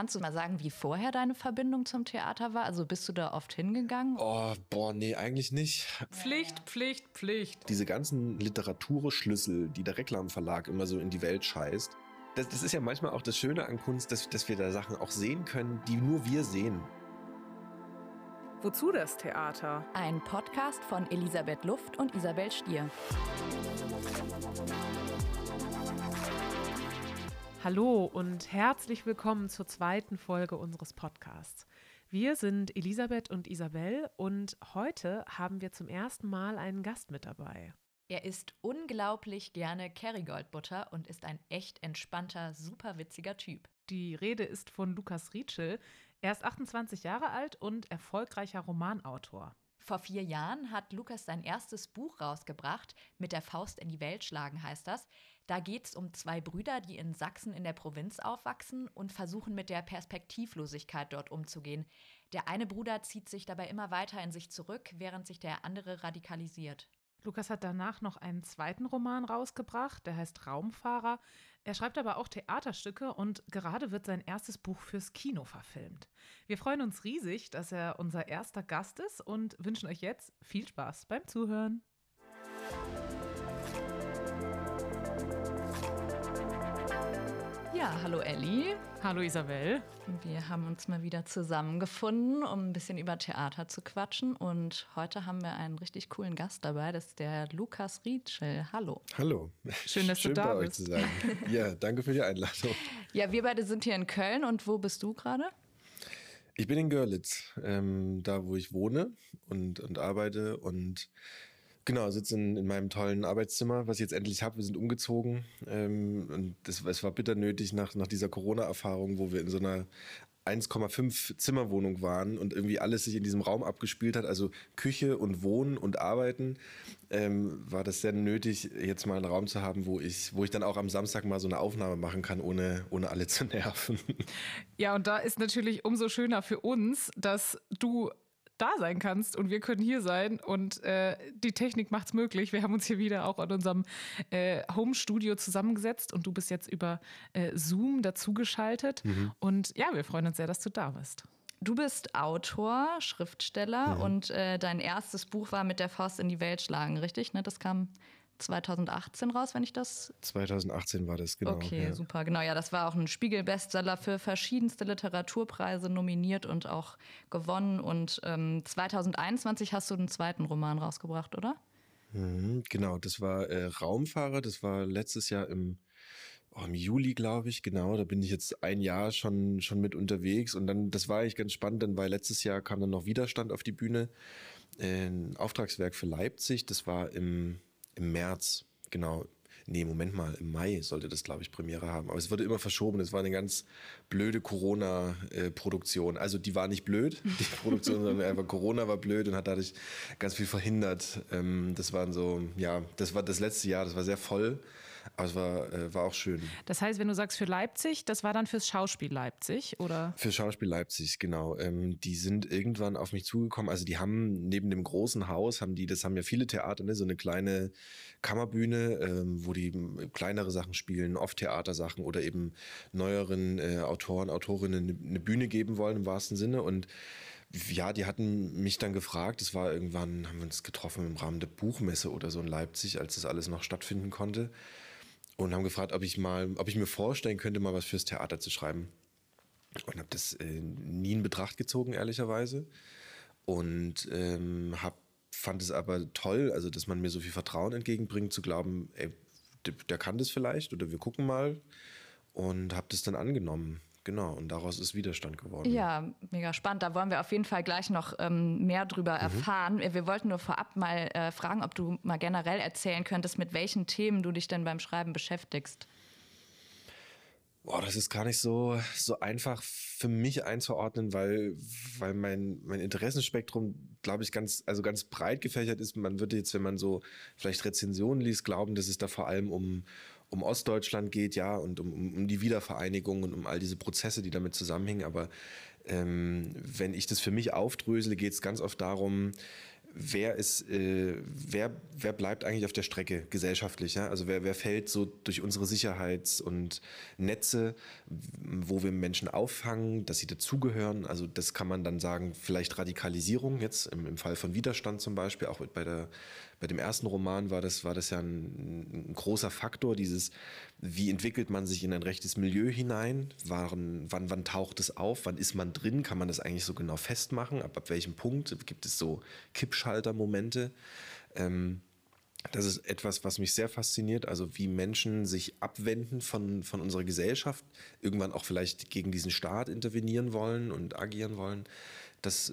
kannst du mal sagen, wie vorher deine Verbindung zum Theater war? Also bist du da oft hingegangen? Oh, boah, nee, eigentlich nicht. Pflicht, Pflicht, Pflicht. Diese ganzen Literaturschlüssel, die der Reklamverlag immer so in die Welt scheißt. Das, das ist ja manchmal auch das Schöne an Kunst, dass, dass wir da Sachen auch sehen können, die nur wir sehen. Wozu das Theater? Ein Podcast von Elisabeth Luft und Isabel Stier. Hallo und herzlich willkommen zur zweiten Folge unseres Podcasts. Wir sind Elisabeth und Isabel und heute haben wir zum ersten Mal einen Gast mit dabei. Er isst unglaublich gerne Kerrygold-Butter und ist ein echt entspannter, super witziger Typ. Die Rede ist von Lukas Rietschel. Er ist 28 Jahre alt und erfolgreicher Romanautor. Vor vier Jahren hat Lukas sein erstes Buch rausgebracht. Mit der Faust in die Welt schlagen heißt das. Da geht es um zwei Brüder, die in Sachsen in der Provinz aufwachsen und versuchen mit der Perspektivlosigkeit dort umzugehen. Der eine Bruder zieht sich dabei immer weiter in sich zurück, während sich der andere radikalisiert. Lukas hat danach noch einen zweiten Roman rausgebracht, der heißt Raumfahrer. Er schreibt aber auch Theaterstücke und gerade wird sein erstes Buch fürs Kino verfilmt. Wir freuen uns riesig, dass er unser erster Gast ist und wünschen euch jetzt viel Spaß beim Zuhören. Ja, hallo Elli. Hallo Isabel. Wir haben uns mal wieder zusammengefunden, um ein bisschen über Theater zu quatschen. Und heute haben wir einen richtig coolen Gast dabei. Das ist der Lukas Rietschel. Hallo. Hallo. Schön, dass Schön du da bei bist. euch zu sein. Ja, danke für die Einladung. Ja, wir beide sind hier in Köln. Und wo bist du gerade? Ich bin in Görlitz, ähm, da wo ich wohne und, und arbeite und genau, sitze in, in meinem tollen Arbeitszimmer, was ich jetzt endlich habe. Wir sind umgezogen ähm, und das, es war bitter nötig nach, nach dieser Corona-Erfahrung, wo wir in so einer 1,5 Zimmerwohnung waren und irgendwie alles sich in diesem Raum abgespielt hat, also Küche und Wohnen und Arbeiten, ähm, war das sehr nötig, jetzt mal einen Raum zu haben, wo ich, wo ich dann auch am Samstag mal so eine Aufnahme machen kann, ohne, ohne alle zu nerven. Ja, und da ist natürlich umso schöner für uns, dass du da sein kannst und wir können hier sein und äh, die Technik macht's möglich. Wir haben uns hier wieder auch in unserem äh, Home-Studio zusammengesetzt und du bist jetzt über äh, Zoom dazugeschaltet. Und ja, wir freuen uns sehr, dass du da bist. Du bist Autor, Schriftsteller und äh, dein erstes Buch war mit der Faust in die Welt schlagen, richtig? Ne? Das kam 2018 raus, wenn ich das 2018 war das, genau. Okay, ja. super. Genau, ja, das war auch ein Spiegel-Bestseller für verschiedenste Literaturpreise nominiert und auch gewonnen. Und ähm, 2021 hast du den zweiten Roman rausgebracht, oder? Mhm, Genau, das war äh, Raumfahrer, das war letztes Jahr im, oh, im Juli, glaube ich, genau. Da bin ich jetzt ein Jahr schon, schon mit unterwegs und dann, das war eigentlich ganz spannend, denn weil letztes Jahr kam dann noch Widerstand auf die Bühne, ein Auftragswerk für Leipzig, das war im, im März, genau. Nee, Moment mal, im Mai sollte das, glaube ich, Premiere haben. Aber es wurde immer verschoben. Es war eine ganz blöde Corona-Produktion. Also die war nicht blöd, die Produktion, sondern einfach Corona war blöd und hat dadurch ganz viel verhindert. Ähm, das waren so, ja, das war das letzte Jahr, das war sehr voll, aber es war, äh, war auch schön. Das heißt, wenn du sagst für Leipzig, das war dann fürs Schauspiel Leipzig, oder? Für Schauspiel Leipzig, genau. Ähm, die sind irgendwann auf mich zugekommen. Also die haben neben dem großen Haus, haben die, das haben ja viele Theater, ne, so eine kleine Kammerbühne, ähm, wo die kleinere Sachen spielen, oft Theatersachen oder eben neueren äh, Autoren, Autorinnen eine, eine Bühne geben wollen im wahrsten Sinne. Und ja, die hatten mich dann gefragt, es war irgendwann, haben wir uns getroffen im Rahmen der Buchmesse oder so in Leipzig, als das alles noch stattfinden konnte. Und haben gefragt, ob ich mal, ob ich mir vorstellen könnte, mal was fürs Theater zu schreiben. Und habe das äh, nie in Betracht gezogen, ehrlicherweise. Und ähm, hab, fand es aber toll, also dass man mir so viel Vertrauen entgegenbringt, zu glauben, ey, der, der kann das vielleicht oder wir gucken mal. Und habe das dann angenommen. Genau, und daraus ist Widerstand geworden. Ja, mega spannend. Da wollen wir auf jeden Fall gleich noch ähm, mehr drüber erfahren. Wir wollten nur vorab mal äh, fragen, ob du mal generell erzählen könntest, mit welchen Themen du dich denn beim Schreiben beschäftigst. Boah, das ist gar nicht so, so einfach für mich einzuordnen, weil, weil mein, mein Interessenspektrum, glaube ich, ganz, also ganz breit gefächert ist. Man würde jetzt, wenn man so vielleicht Rezensionen liest, glauben, dass es da vor allem um, um Ostdeutschland geht, ja, und um, um, die Wiedervereinigung und um all diese Prozesse, die damit zusammenhängen. Aber ähm, wenn ich das für mich aufdrösele, geht es ganz oft darum, wer ist, äh, wer, wer bleibt eigentlich auf der Strecke gesellschaftlich? Ja? Also wer, wer fällt so durch unsere Sicherheits- und Netze, wo wir Menschen auffangen, dass sie dazugehören? Also das kann man dann sagen, vielleicht Radikalisierung jetzt im, im Fall von Widerstand zum Beispiel, auch bei der bei dem ersten Roman war das, war das ja ein, ein, großer Faktor, dieses, wie entwickelt man sich in ein rechtes Milieu hinein? Wann, wann, wann taucht es auf? Wann ist man drin? Kann man das eigentlich so genau festmachen? Ab, ab welchem Punkt gibt es so Kippschaltermomente? Ähm, das ist etwas, was mich sehr fasziniert, also wie Menschen sich abwenden von, von unserer Gesellschaft, irgendwann auch vielleicht gegen diesen Staat intervenieren wollen und agieren wollen. Das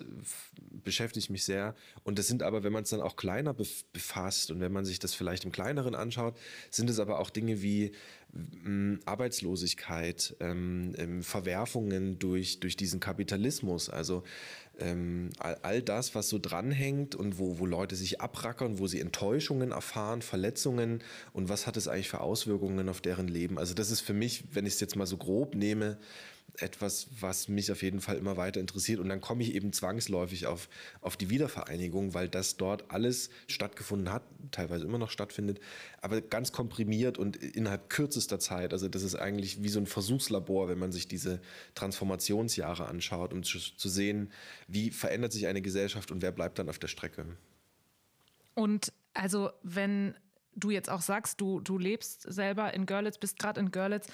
beschäftigt mich sehr. Und das sind aber, wenn man es dann auch kleiner befasst und wenn man sich das vielleicht im Kleineren anschaut, sind es aber auch Dinge wie ähm, Arbeitslosigkeit, ähm, ähm, Verwerfungen durch, durch diesen Kapitalismus. Also ähm, all, all, das, was so dranhängt und wo, wo Leute sich abrackern, wo sie Enttäuschungen erfahren, Verletzungen und was hat es eigentlich für Auswirkungen auf deren Leben. Also das ist für mich, wenn ich es jetzt mal so grob nehme, etwas, was mich auf jeden Fall immer weiter interessiert. Und dann komme ich eben zwangsläufig auf, auf die Wiedervereinigung, weil das dort alles stattgefunden hat, teilweise immer noch stattfindet, aber ganz komprimiert und innerhalb kürzester Zeit. Also das ist eigentlich wie so ein Versuchslabor, wenn man sich diese Transformationsjahre anschaut, um zu, zu sehen, wie verändert sich eine Gesellschaft und wer bleibt dann auf der Strecke. Und also wenn du jetzt auch sagst, du, du lebst selber in Görlitz, bist gerade in Görlitz.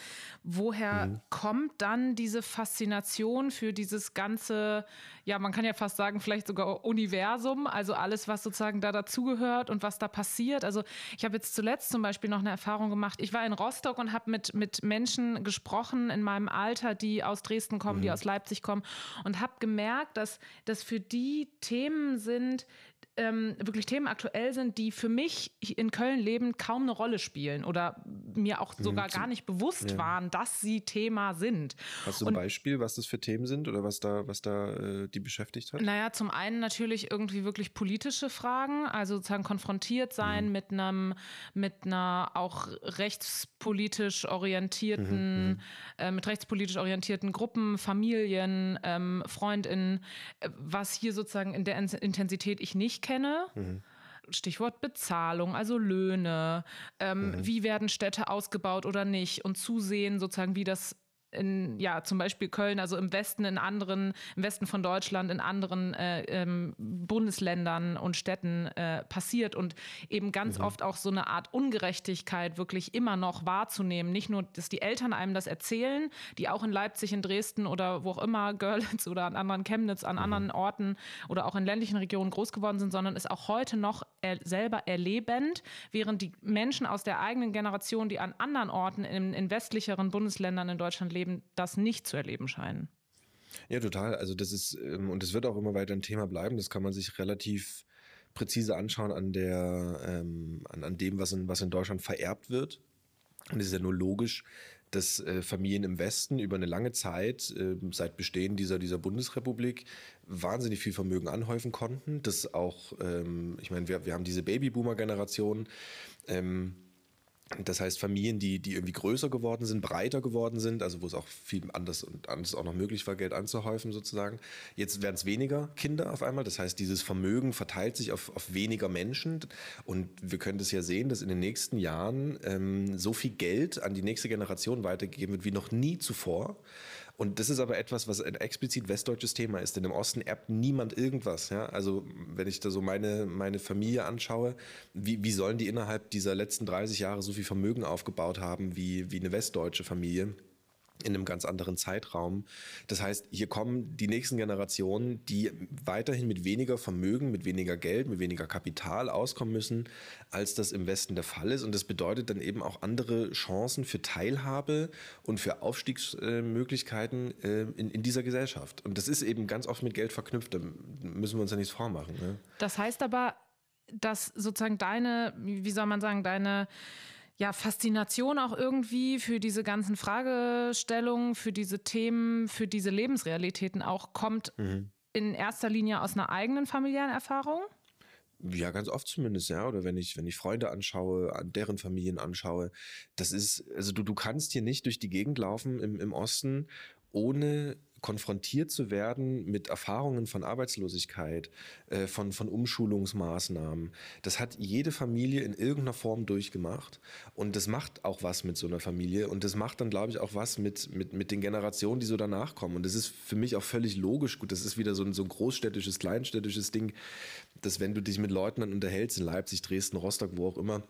Woher mhm. kommt dann diese Faszination für dieses ganze, ja, man kann ja fast sagen, vielleicht sogar Universum, also alles, was sozusagen da dazugehört und was da passiert? Also ich habe jetzt zuletzt zum Beispiel noch eine Erfahrung gemacht. Ich war in Rostock und habe mit, mit Menschen gesprochen in meinem Alter, die aus Dresden kommen, mhm. die aus Leipzig kommen und habe gemerkt, dass das für die Themen sind, ähm, wirklich Themen aktuell sind, die für mich in Köln leben kaum eine Rolle spielen oder mir auch mhm. sogar gar nicht bewusst ja. waren, dass sie Thema sind. Hast du ein Und, Beispiel, was das für Themen sind oder was da, was da äh, die beschäftigt hat? Naja, zum einen natürlich irgendwie wirklich politische Fragen, also sozusagen konfrontiert sein mhm. mit einem, mit einer auch rechtspolitisch orientierten, mhm. mhm. äh, mit rechtspolitisch orientierten Gruppen, Familien, ähm, FreundInnen, äh, was hier sozusagen in der Intensität ich nicht kenne. Mhm. Stichwort Bezahlung, also Löhne, ähm, mhm. wie werden Städte ausgebaut oder nicht und zusehen sozusagen, wie das in, ja, zum Beispiel Köln, also im Westen, in anderen, im Westen von Deutschland, in anderen äh, ähm, Bundesländern und Städten äh, passiert und eben ganz mhm. oft auch so eine Art Ungerechtigkeit wirklich immer noch wahrzunehmen. Nicht nur, dass die Eltern einem das erzählen, die auch in Leipzig, in Dresden oder wo auch immer, Görlitz oder an anderen Chemnitz, an mhm. anderen Orten oder auch in ländlichen Regionen groß geworden sind, sondern ist auch heute noch er selber erlebend, während die Menschen aus der eigenen Generation, die an anderen Orten in, in westlicheren Bundesländern in Deutschland leben, Leben das nicht zu erleben scheinen. Ja, total. Also das ist, ähm, und es wird auch immer weiter ein Thema bleiben. Das kann man sich relativ präzise anschauen an der, ähm, an, an dem, was in, was in Deutschland vererbt wird. Und es ist ja nur logisch, dass äh, Familien im Westen über eine lange Zeit, äh, seit Bestehen dieser, dieser Bundesrepublik, wahnsinnig viel Vermögen anhäufen konnten. Das auch, ähm, ich meine, wir, wir haben diese Babyboomer-Generation, ähm, das heißt, Familien, die, die irgendwie größer geworden sind, breiter geworden sind, also wo es auch viel anders und anders auch noch möglich war, Geld anzuhäufen sozusagen. Jetzt werden es weniger Kinder auf einmal. Das heißt, dieses Vermögen verteilt sich auf, auf weniger Menschen. Und wir können das ja sehen, dass in den nächsten Jahren ähm, so viel Geld an die nächste Generation weitergegeben wird wie noch nie zuvor. Und das ist aber etwas, was ein explizit westdeutsches Thema ist, denn im Osten erbt niemand irgendwas. Ja? Also wenn ich da so meine, meine Familie anschaue, wie, wie sollen die innerhalb dieser letzten 30 Jahre so viel Vermögen aufgebaut haben wie, wie eine westdeutsche Familie? In einem ganz anderen Zeitraum. Das heißt, hier kommen die nächsten Generationen, die weiterhin mit weniger Vermögen, mit weniger Geld, mit weniger Kapital auskommen müssen, als das im Westen der Fall ist. Und das bedeutet dann eben auch andere Chancen für Teilhabe und für Aufstiegsmöglichkeiten äh, in, in dieser Gesellschaft. Und das ist eben ganz oft mit Geld verknüpft. Da müssen wir uns ja nichts vormachen. Ne? Das heißt aber, dass sozusagen deine, wie soll man sagen, deine ja, Faszination auch irgendwie für diese ganzen Fragestellungen, für diese Themen, für diese Lebensrealitäten auch kommt mhm. in erster Linie aus einer eigenen familiären Erfahrung? Ja, ganz oft zumindest, ja. Oder wenn ich, wenn ich Freunde anschaue, an deren Familien anschaue. Das ist, also du, du kannst hier nicht durch die Gegend laufen im, im Osten, ohne konfrontiert zu werden mit Erfahrungen von Arbeitslosigkeit, äh, von, von Umschulungsmaßnahmen, das hat jede Familie in irgendeiner Form durchgemacht. Und das macht auch was mit so einer Familie. Und das macht dann, glaube ich, auch was mit, mit, mit den Generationen, die so danach kommen. Und das ist für mich auch völlig logisch. Gut, das ist wieder so ein, so ein großstädtisches, kleinstädtisches Ding, dass wenn du dich mit Leuten dann unterhältst, in Leipzig, Dresden, Rostock, wo auch immer,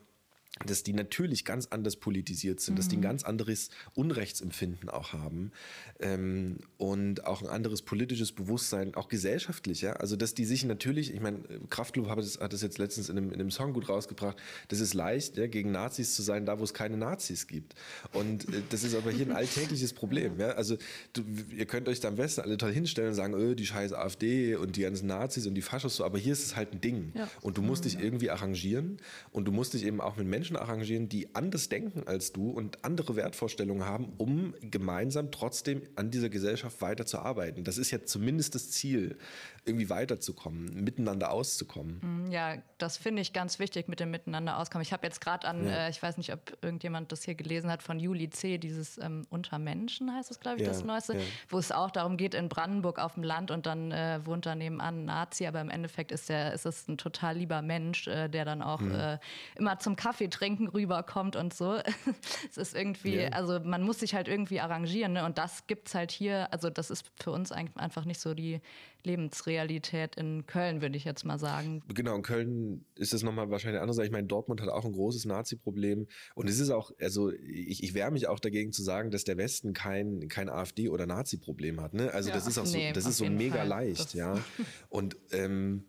dass die natürlich ganz anders politisiert sind, mhm. dass die ein mhm. ganz anderes Unrechtsempfinden auch haben ähm, und auch ein anderes politisches Bewusstsein, auch gesellschaftlich. Ja? Also dass die sich natürlich, ich meine, Kraftklub hat das, hat das jetzt letztens in einem, in einem Song gut rausgebracht, das ist leicht, ja, gegen Nazis zu sein, da wo es keine Nazis gibt. Und äh, das ist aber hier ein alltägliches Problem. Ja? Also du, ihr könnt euch da am Westen alle toll hinstellen und sagen, öh, die scheiß AfD und die ganzen Nazis und die Faschos, so, aber hier ist es halt ein Ding. Ja. Und du musst mhm. dich irgendwie arrangieren und du musst dich eben auch mit Menschen Menschen arrangieren, die anders denken als du und andere Wertvorstellungen haben, um gemeinsam trotzdem an dieser Gesellschaft weiterzuarbeiten. Das ist ja zumindest das Ziel, irgendwie weiterzukommen, miteinander auszukommen. Mm, ja, das finde ich ganz wichtig mit dem Miteinander auskommen. Ich habe jetzt gerade an, ja. äh, ich weiß nicht, ob irgendjemand das hier gelesen hat, von Juli C., dieses ähm, Untermenschen heißt es, glaube ich, ja, das Neueste, ja. wo es auch darum geht, in Brandenburg auf dem Land und dann äh, wohnt da nebenan ein Nazi, aber im Endeffekt ist, der, ist es ein total lieber Mensch, äh, der dann auch mhm. Äh, immer zum Kaffee trinken rüberkommt und so. es ist irgendwie, yeah. also man muss sich halt irgendwie arrangieren ne? und das gibt es halt hier, also das ist für uns einfach nicht so die Lebensrealität in Köln, würde ich jetzt mal sagen. Genau, in Köln ist es nochmal wahrscheinlich anders. Ich meine, Dortmund hat auch ein großes Nazi-Problem und es ist auch, also ich, ich wehre mich auch dagegen zu sagen, dass der Westen kein, kein AfD- oder Nazi-Problem hat. Ne? Also ja, das ist auch so, nee, das ist so mega Fall. leicht, das ja. Und ähm,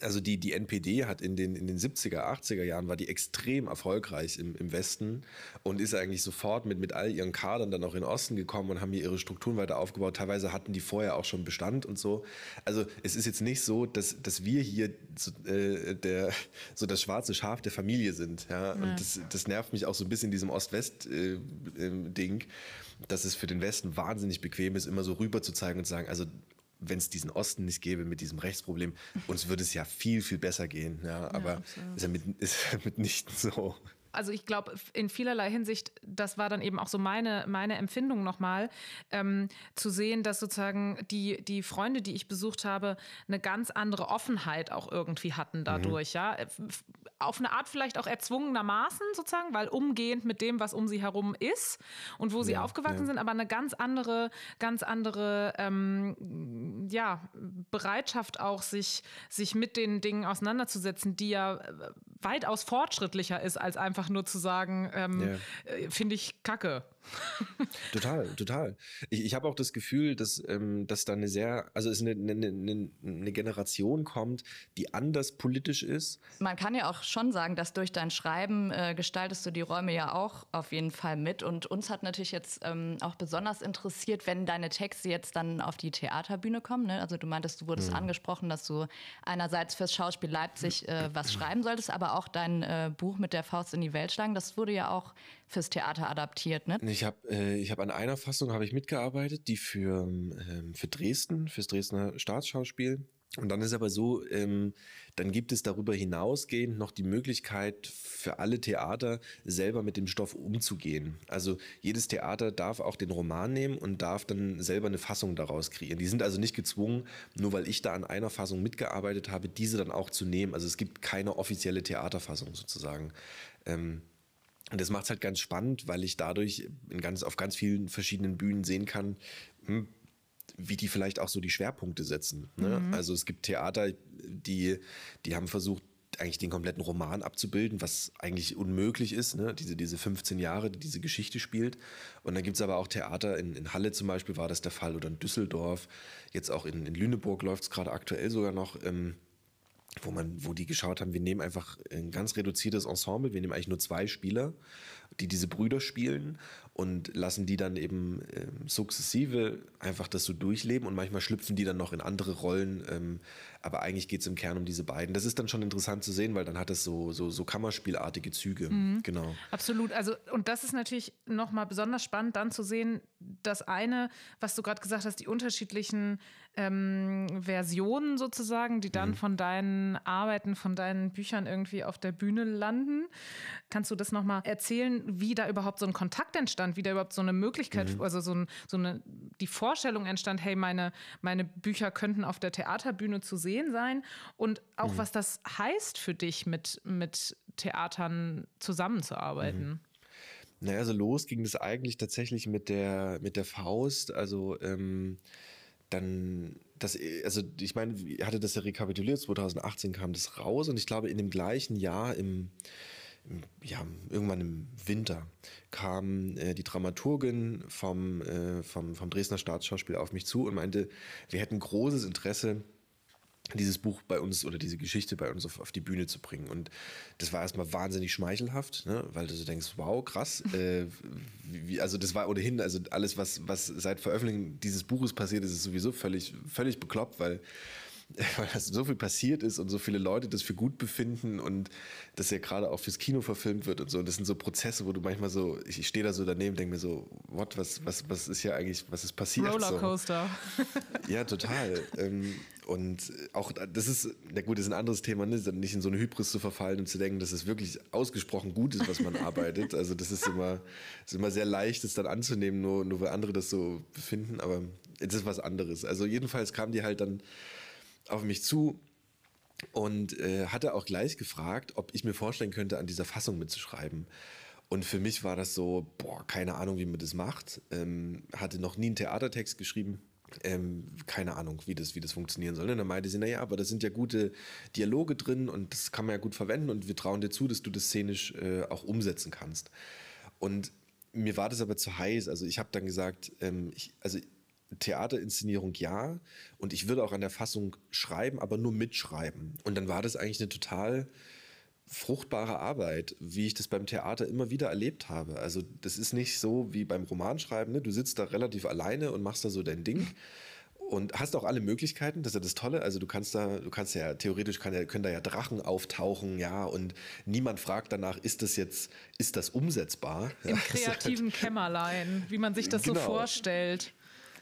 also die, die NPD hat in den, in den 70er, 80er Jahren war die extrem erfolgreich im, im Westen und ist eigentlich sofort mit, mit all ihren Kadern dann auch in den Osten gekommen und haben hier ihre Strukturen weiter aufgebaut. Teilweise hatten die vorher auch schon Bestand und so. Also es ist jetzt nicht so, dass, dass wir hier so, äh, der, so das schwarze Schaf der Familie sind. Ja? Und. Das, das nervt mich auch so ein bisschen in diesem Ost-West-Ding, äh, dass es für den Westen wahnsinnig bequem ist, immer so rüber zu zeigen und zu sagen, also wenn es diesen Osten nicht gäbe mit diesem Rechtsproblem, uns würde es ja viel, viel besser gehen. Ja, aber ja, ist ja mit, ist mitnichten so also ich glaube, in vielerlei Hinsicht, das war dann eben auch so meine, meine Empfindung nochmal, ähm, zu sehen, dass sozusagen die, die Freunde, die ich besucht habe, eine ganz andere Offenheit auch irgendwie hatten dadurch, mhm. ja. Auf eine Art vielleicht auch erzwungenermaßen sozusagen, weil umgehend mit dem, was um sie herum ist und wo sie ja, aufgewachsen ja. sind, aber eine ganz andere, ganz andere ähm, ja, Bereitschaft auch, sich, sich mit den Dingen auseinanderzusetzen, die ja weitaus fortschrittlicher ist, als einfach nur zu sagen, ähm, yeah. finde ich kacke. total, total. Ich, ich habe auch das Gefühl, dass, ähm, dass da eine sehr, also es eine, eine, eine, eine Generation kommt, die anders politisch ist. Man kann ja auch schon sagen, dass durch dein Schreiben äh, gestaltest du die Räume ja auch auf jeden Fall mit. Und uns hat natürlich jetzt ähm, auch besonders interessiert, wenn deine Texte jetzt dann auf die Theaterbühne kommen. Ne? Also du meintest, du wurdest mhm. angesprochen, dass du einerseits fürs Schauspiel Leipzig äh, was schreiben solltest, aber auch dein äh, Buch mit der Faust in die Welt schlagen, das wurde ja auch fürs Theater adaptiert, ne? Ich habe äh, ich hab an einer Fassung habe ich mitgearbeitet, die für, ähm, für Dresden, fürs Dresdner Staatsschauspiel. Und dann ist aber so, ähm, dann gibt es darüber hinausgehend noch die Möglichkeit für alle Theater selber mit dem Stoff umzugehen. Also jedes Theater darf auch den Roman nehmen und darf dann selber eine Fassung daraus kreieren. Die sind also nicht gezwungen, nur weil ich da an einer Fassung mitgearbeitet habe, diese dann auch zu nehmen. Also es gibt keine offizielle Theaterfassung sozusagen. Ähm, und das macht es halt ganz spannend, weil ich dadurch ganz, auf ganz vielen verschiedenen Bühnen sehen kann, hm, wie die vielleicht auch so die Schwerpunkte setzen. Ne? Mhm. Also es gibt Theater, die, die haben versucht, eigentlich den kompletten Roman abzubilden, was eigentlich unmöglich ist, ne? diese, diese 15 Jahre, die diese Geschichte spielt. Und dann gibt es aber auch Theater, in, in Halle zum Beispiel war das der Fall oder in Düsseldorf, jetzt auch in, in Lüneburg läuft es gerade aktuell sogar noch, ähm, wo man, wo die geschaut haben, wir nehmen einfach ein ganz reduziertes Ensemble, wir nehmen eigentlich nur zwei Spieler, die diese Brüder spielen und lassen die dann eben ähm, sukzessive einfach das so durchleben und manchmal schlüpfen die dann noch in andere Rollen, ähm, aber eigentlich geht es im Kern um diese beiden. Das ist dann schon interessant zu sehen, weil dann hat es so, so, so Kammerspielartige Züge. Mhm. Genau. Absolut. Also, und das ist natürlich nochmal besonders spannend, dann zu sehen, das eine, was du gerade gesagt hast, die unterschiedlichen ähm, Versionen sozusagen, die dann mhm. von deinen Arbeiten, von deinen Büchern irgendwie auf der Bühne landen. Kannst du das nochmal erzählen, wie da überhaupt so ein Kontakt entstand, wie da überhaupt so eine Möglichkeit, mhm. also so, ein, so eine, die Vorstellung entstand, hey, meine, meine Bücher könnten auf der Theaterbühne zu sehen sein und auch mhm. was das heißt für dich, mit, mit Theatern zusammenzuarbeiten. Mhm. Naja, also los ging das eigentlich tatsächlich mit der, mit der Faust. Also ähm, dann, das, also ich meine, ich hatte das ja rekapituliert, 2018 kam das raus und ich glaube, in dem gleichen Jahr, im, im ja, irgendwann im Winter, kam äh, die Dramaturgin vom, äh, vom, vom Dresdner Staatsschauspiel auf mich zu und meinte, wir hätten großes Interesse dieses Buch bei uns oder diese Geschichte bei uns auf, auf die Bühne zu bringen. Und das war erstmal wahnsinnig schmeichelhaft, ne? weil du so denkst, wow, krass. Äh, wie, also das war ohnehin, also alles, was, was seit Veröffentlichung dieses Buches passiert ist, ist sowieso völlig, völlig bekloppt, weil weil das so viel passiert ist und so viele Leute das für gut befinden und das ja gerade auch fürs Kino verfilmt wird und so. Und das sind so Prozesse, wo du manchmal so, ich, ich stehe da so daneben, denke mir so, what, was, was, was ist hier eigentlich, was ist passiert? Rollercoaster. So. Ja, total. Ähm, und auch das ist, na gut, das ist ein anderes Thema, ne? nicht in so eine Hybris zu verfallen und zu denken, dass es wirklich ausgesprochen gut ist, was man arbeitet. Also das ist immer, ist immer sehr leicht, es dann anzunehmen, nur, nur weil andere das so befinden. Aber es ist was anderes. Also jedenfalls kam die halt dann auf mich zu und äh, hatte auch gleich gefragt, ob ich mir vorstellen könnte, an dieser Fassung mitzuschreiben. Und für mich war das so, boah, keine Ahnung, wie man das macht. Ähm, hatte noch nie einen Theatertext geschrieben. Ähm, keine Ahnung, wie das, wie das funktionieren soll. Und dann meinte sie, naja, aber da sind ja gute Dialoge drin und das kann man ja gut verwenden und wir trauen dir zu, dass du das szenisch äh, auch umsetzen kannst. Und mir war das aber zu heiß. Also ich habe dann gesagt, ähm, ich, also Theaterinszenierung ja. Und ich würde auch an der Fassung schreiben, aber nur mitschreiben. Und dann war das eigentlich eine total fruchtbare Arbeit, wie ich das beim Theater immer wieder erlebt habe. Also das ist nicht so wie beim Romanschreiben. Ne? Du sitzt da relativ alleine und machst da so dein Ding. Und hast auch alle Möglichkeiten, das ist ja das Tolle. Also du kannst da, du kannst ja, theoretisch kann ja, können da ja Drachen auftauchen, ja, und niemand fragt danach, ist das jetzt, ist das umsetzbar? Im ja, kreativen halt, Kämmerlein, wie man sich das genau. so vorstellt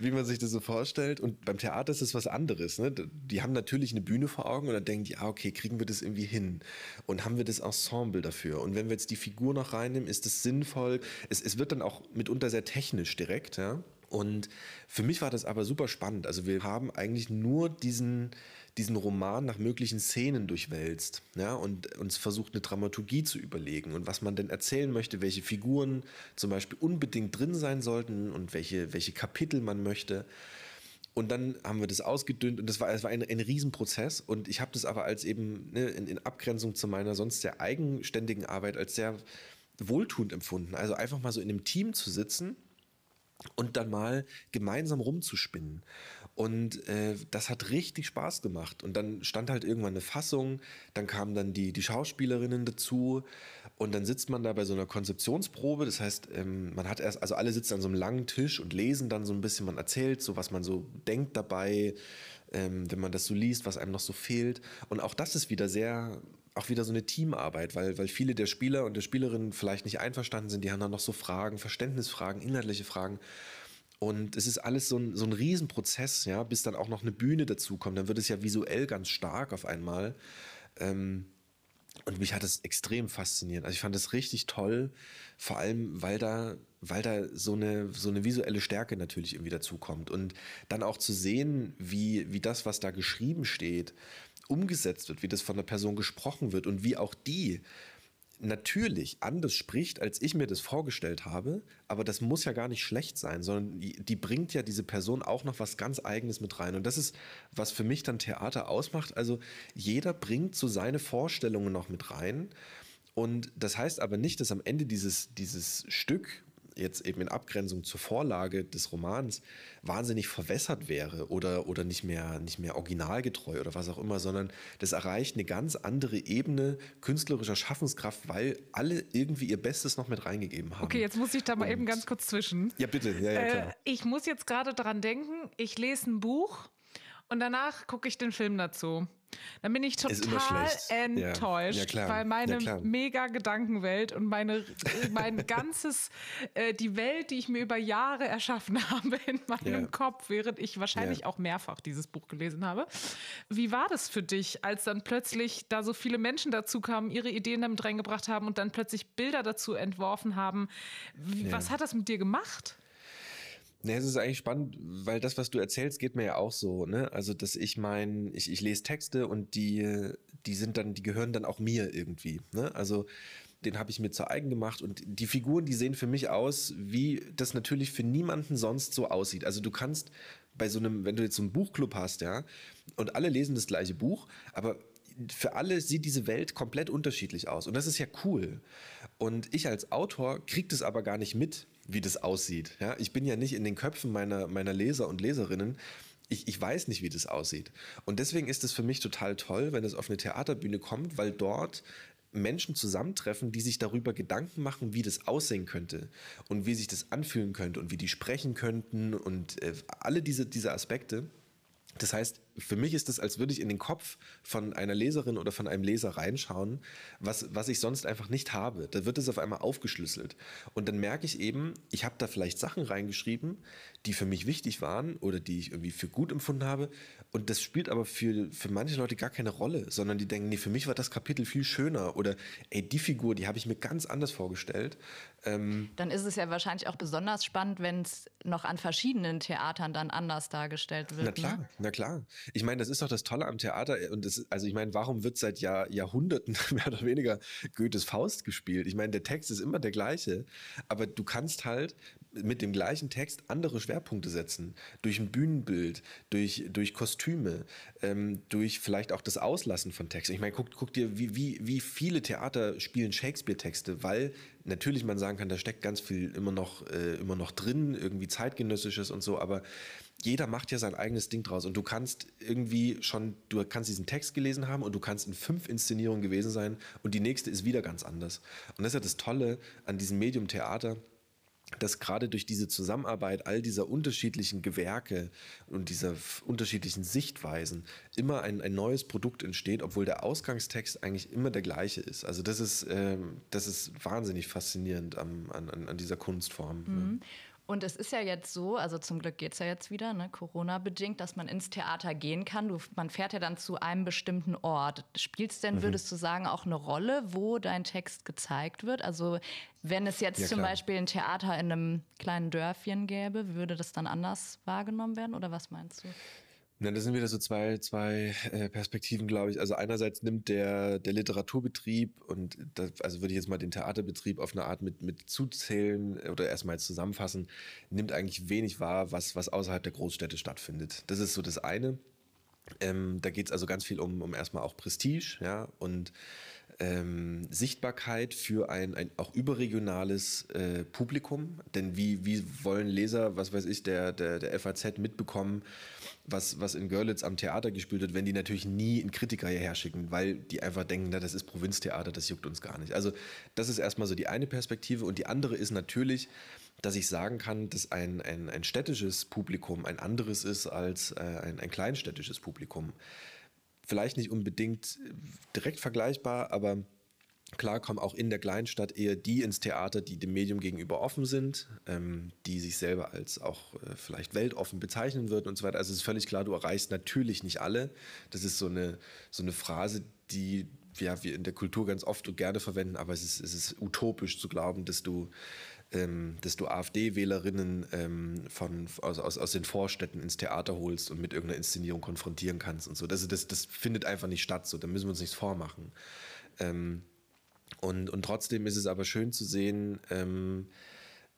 wie man sich das so vorstellt. Und beim Theater ist es was anderes. Ne? Die haben natürlich eine Bühne vor Augen und dann denken die, ah, okay, kriegen wir das irgendwie hin? Und haben wir das Ensemble dafür? Und wenn wir jetzt die Figur noch reinnehmen, ist das sinnvoll? Es, es wird dann auch mitunter sehr technisch direkt, ja. Und für mich war das aber super spannend. Also wir haben eigentlich nur diesen, diesen Roman nach möglichen Szenen durchwälzt ja, und uns versucht, eine Dramaturgie zu überlegen und was man denn erzählen möchte, welche Figuren zum Beispiel unbedingt drin sein sollten und welche, welche Kapitel man möchte. Und dann haben wir das ausgedünnt und das war, das war ein, ein Riesenprozess. Und ich habe das aber als eben ne, in, in Abgrenzung zu meiner sonst sehr eigenständigen Arbeit als sehr wohltuend empfunden. Also einfach mal so in einem Team zu sitzen und dann mal gemeinsam rumzuspinnen. Und äh, das hat richtig Spaß gemacht. Und dann stand halt irgendwann eine Fassung, dann kamen dann die, die Schauspielerinnen dazu und dann sitzt man da bei so einer Konzeptionsprobe. Das heißt, ähm, man hat erst, also alle sitzen an so einem langen Tisch und lesen dann so ein bisschen, man erzählt so, was man so denkt dabei, ähm, wenn man das so liest, was einem noch so fehlt. Und auch das ist wieder sehr auch wieder so eine Teamarbeit, weil, weil viele der Spieler und der Spielerinnen vielleicht nicht einverstanden sind, die haben dann noch so Fragen, Verständnisfragen, inhaltliche Fragen. Und es ist alles so ein, so ein Riesenprozess, ja, bis dann auch noch eine Bühne dazukommt. Dann wird es ja visuell ganz stark auf einmal. Ähm, und mich hat es extrem fasziniert. Also ich fand es richtig toll, vor allem, weil da, weil da so eine, so eine visuelle Stärke natürlich irgendwie dazukommt. Und dann auch zu sehen, wie, wie das, was da geschrieben steht, umgesetzt wird, wie das von der Person gesprochen wird und wie auch die natürlich anders spricht, als ich mir das vorgestellt habe, aber das muss ja gar nicht schlecht sein, sondern die, die, bringt ja diese Person auch noch was ganz Eigenes mit rein. Und das ist, was für mich dann Theater ausmacht. Also jeder bringt so seine Vorstellungen noch mit rein. Und das heißt aber nicht, dass am Ende dieses, dieses Stück jetzt eben in Abgrenzung zur Vorlage des Romans wahnsinnig verwässert wäre oder, oder nicht, mehr, nicht mehr originalgetreu oder was auch immer, sondern das erreicht eine ganz andere Ebene künstlerischer Schaffenskraft, weil alle irgendwie ihr Bestes noch mit reingegeben haben. Okay, jetzt muss ich da mal Und, eben ganz kurz zwischen. Ja, bitte. Ja, ja, klar. Äh, ich muss jetzt gerade daran denken, ich lese ein Buch und danach gucke ich den Film dazu. Dann bin ich total enttäuscht, ja. Ja, weil meine ja, mega Gedankenwelt und meine, mein ganzes, äh, die Welt, die ich mir über Jahre erschaffen habe in meinem Kopf, während ich wahrscheinlich auch mehrfach dieses Buch gelesen habe. Wie war das für dich, als dann plötzlich da so viele Menschen dazu kamen, ihre Ideen damit reingebracht haben und dann plötzlich Bilder dazu entworfen haben? Wie, was hat das mit dir gemacht? Ne, es ist eigentlich spannend, weil das, was du erzählst, geht mir ja auch so, ne? Also, dass ich mein, ich, ich lese Texte und die, die sind dann, die gehören dann auch mir irgendwie. Ne? Also den habe ich mir zu eigen gemacht und die Figuren, die sehen für mich aus, wie das natürlich für niemanden sonst so aussieht. Also du kannst bei so einem, wenn du jetzt so einen Buchclub hast, ja, und alle lesen das gleiche Buch, aber für alle sieht diese Welt komplett unterschiedlich aus und das ist ja cool. Und ich als Autor kriege das aber gar nicht mit, wie das aussieht. Ja, ich bin ja nicht in den Köpfen meiner, meiner Leser und Leserinnen. Ich, ich weiß nicht, wie das aussieht. Und deswegen ist es für mich total toll, wenn es auf eine Theaterbühne kommt, weil dort Menschen zusammentreffen, die sich darüber Gedanken machen, wie das aussehen könnte und wie sich das anfühlen könnte und wie die sprechen könnten und äh, alle diese, diese Aspekte. Das heißt, für mich ist es, als würde ich in den Kopf von einer Leserin oder von einem Leser reinschauen, was, was ich sonst einfach nicht habe. Da wird es auf einmal aufgeschlüsselt. Und dann merke ich eben, ich habe da vielleicht Sachen reingeschrieben, die für mich wichtig waren oder die ich irgendwie für gut empfunden habe. Und das spielt aber für, für manche Leute gar keine Rolle, sondern die denken, nee, für mich war das Kapitel viel schöner. Oder ey, die Figur, die habe ich mir ganz anders vorgestellt. Ähm dann ist es ja wahrscheinlich auch besonders spannend, wenn es noch an verschiedenen Theatern dann anders dargestellt wird. Na klar, ne? na klar. Ich meine, das ist doch das Tolle am Theater. Und das, also ich meine, warum wird seit Jahr, Jahrhunderten mehr oder weniger Goethes Faust gespielt? Ich meine, der Text ist immer der gleiche, aber du kannst halt mit dem gleichen Text andere Schwerpunkte setzen. Durch ein Bühnenbild, durch, durch Kostüme, ähm, durch vielleicht auch das Auslassen von Texten. Ich meine, guck, guck dir, wie, wie, wie viele Theater spielen Shakespeare-Texte, weil natürlich man sagen kann, da steckt ganz viel immer noch, äh, immer noch drin, irgendwie zeitgenössisches und so, aber jeder macht ja sein eigenes Ding draus und du kannst irgendwie schon, du kannst diesen Text gelesen haben und du kannst in fünf Inszenierungen gewesen sein und die nächste ist wieder ganz anders. Und das ist ja das Tolle an diesem Medium Theater, dass gerade durch diese Zusammenarbeit all dieser unterschiedlichen Gewerke und dieser unterschiedlichen Sichtweisen immer ein, ein neues Produkt entsteht, obwohl der Ausgangstext eigentlich immer der gleiche ist. Also das ist, ähm, das ist wahnsinnig faszinierend an, an, an dieser Kunstform. Ne? Mhm. Ne? Und es ist ja jetzt so, also zum Glück geht es ja jetzt wieder, ne, Corona-bedingt, dass man ins Theater gehen kann. Du, man fährt ja dann zu einem bestimmten Ort. Spielt es denn, mhm. würdest du sagen, auch eine Rolle, wo dein Text gezeigt wird? Also wenn es jetzt ja, zum Beispiel ein Theater in einem kleinen Dörfchen gäbe, würde das dann anders wahrgenommen werden oder was meinst du? Ja, das sind wieder so zwei, zwei äh, Perspektiven, glaube ich. Also einerseits nimmt der, der Literaturbetrieb und das, also würde ich jetzt mal den Theaterbetrieb auf eine Art mit, mit zuzählen oder erstmal zusammenfassen, nimmt eigentlich wenig wahr, was, was außerhalb der Großstädte stattfindet. Das ist so das eine. Ähm, da geht es also ganz viel um, um erstmal auch Prestige, ja, und ähm, Sichtbarkeit für ein, ein auch überregionales äh, Publikum. Denn wie, wie wollen Leser, was weiß ich, der, der, der FAZ mitbekommen, was, was in Görlitz am Theater gespielt wird, wenn die natürlich nie einen Kritiker hierher schicken, weil die einfach denken, na, das ist Provinztheater, das juckt uns gar nicht. Also das ist erstmal so die eine Perspektive und die andere ist natürlich, dass ich sagen kann, dass ein, ein, ein städtisches Publikum ein anderes ist als äh, ein, ein kleinstädtisches Publikum. Vielleicht nicht unbedingt direkt vergleichbar, aber Klar kommen auch in der Kleinstadt eher die ins Theater, die dem Medium gegenüber offen sind, ähm, die sich selber als auch äh, vielleicht weltoffen bezeichnen würden und so weiter. Also es ist völlig klar, du erreichst natürlich nicht alle. Das ist so eine, so eine Phrase, die ja, wir in der Kultur ganz oft und gerne verwenden, aber es ist, es ist utopisch zu glauben, dass du, ähm, du AfD-Wählerinnen ähm, aus, aus, aus den Vorstädten ins Theater holst und mit irgendeiner Inszenierung konfrontieren kannst und so. Das, das, das findet einfach nicht statt, so, da müssen wir uns nichts vormachen. Ähm, und, und trotzdem ist es aber schön zu sehen, ähm,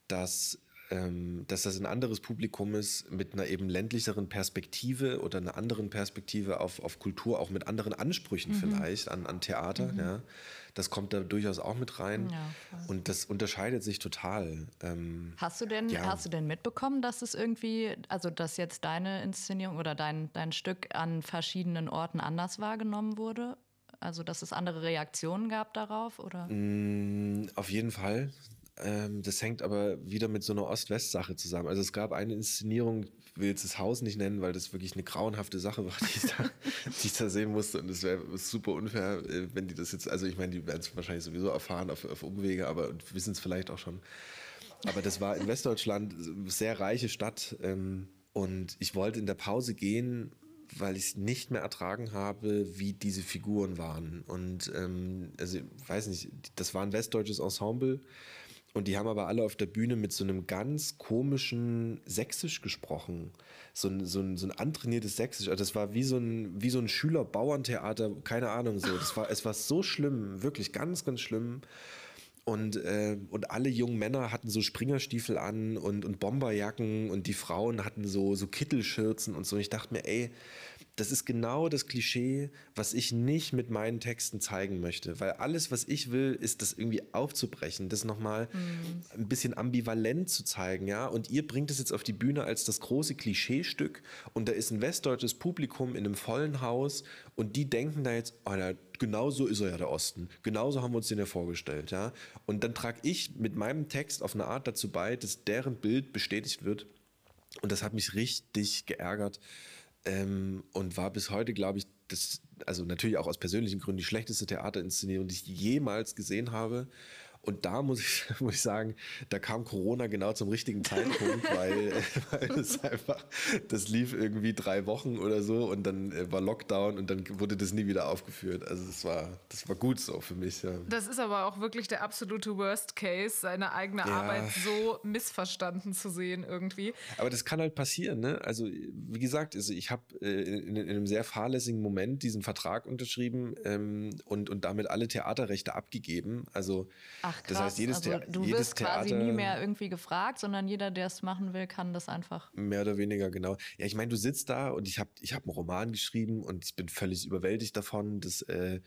dass, ähm, dass das ein anderes Publikum ist mit einer eben ländlicheren Perspektive oder einer anderen Perspektive auf, auf Kultur, auch mit anderen Ansprüchen mhm. vielleicht an, an Theater. Mhm. Ja. Das kommt da durchaus auch mit rein. Ja, und das unterscheidet sich total. Ähm, hast, du denn, ja. hast du denn mitbekommen, dass es irgendwie, also dass jetzt deine Inszenierung oder dein, dein Stück an verschiedenen Orten anders wahrgenommen wurde? Also, dass es andere Reaktionen gab darauf, oder? Mm, auf jeden Fall. Ähm, das hängt aber wieder mit so einer Ost-West-Sache zusammen. Also es gab eine Inszenierung, ich will jetzt das Haus nicht nennen, weil das wirklich eine grauenhafte Sache war, die ich da, die ich da sehen musste. Und es wäre super unfair, äh, wenn die das jetzt, also ich meine, die werden es wahrscheinlich sowieso erfahren auf, auf Umwege, aber wissen es vielleicht auch schon. Aber das war in Westdeutschland, sehr reiche Stadt. Ähm, und ich wollte in der Pause gehen, weil ich es nicht mehr ertragen habe, wie diese Figuren waren. Und ähm, also ich weiß nicht, das war ein westdeutsches Ensemble. Und die haben aber alle auf der Bühne mit so einem ganz komischen Sächsisch gesprochen. So ein, so ein, so ein antrainiertes Sächsisch. Also das war wie so ein, wie so ein Schüler-Bauerntheater, keine Ahnung so. Das war, es war so schlimm, wirklich ganz, ganz schlimm. Und, äh, und alle jungen Männer hatten so Springerstiefel an und, und Bomberjacken und die Frauen hatten so, so Kittelschürzen und so. Und ich dachte mir, ey, das ist genau das Klischee, was ich nicht mit meinen Texten zeigen möchte. Weil alles, was ich will, ist das irgendwie aufzubrechen, das nochmal mm. ein bisschen ambivalent zu zeigen, ja. Und ihr bringt es jetzt auf die Bühne als das große Klischeestück und da ist ein westdeutsches Publikum in einem vollen Haus und die denken da jetzt, oh, na, genau so ist er ja der Osten. Genauso haben wir uns den ja vorgestellt, ja. Und dann trage ich mit meinem Text auf eine Art dazu bei, dass deren Bild bestätigt wird. Und das hat mich richtig geärgert ähm, und war bis heute, glaube ich, das, also natürlich auch aus persönlichen Gründen die schlechteste Theaterinszenierung, die ich jemals gesehen habe. Und da muss ich, muss ich sagen, da kam Corona genau zum richtigen Zeitpunkt, weil, weil das einfach, das lief irgendwie drei Wochen oder so und dann äh, war Lockdown und dann wurde das nie wieder aufgeführt. Also das war, das war gut so für mich. Ja. Das ist aber auch wirklich der absolute Worst Case, seine eigene ja. Arbeit so missverstanden zu sehen irgendwie. Aber das kann halt passieren, ne? Also wie gesagt, also ich habe äh, in, in, einem sehr fahrlässigen Moment diesen Vertrag unterschrieben ähm, und, und damit alle Theaterrechte abgegeben. Also Ach, Ach, krass. Das heißt, jedes, also, du jedes wirst Theater, quasi nie mehr irgendwie gefragt, sondern jeder, der es machen will, kann das einfach. Mehr oder weniger, genau. Ja, ich meine, du sitzt da und ich habe ich hab einen Roman geschrieben und ich bin völlig überwältigt davon, dass, äh,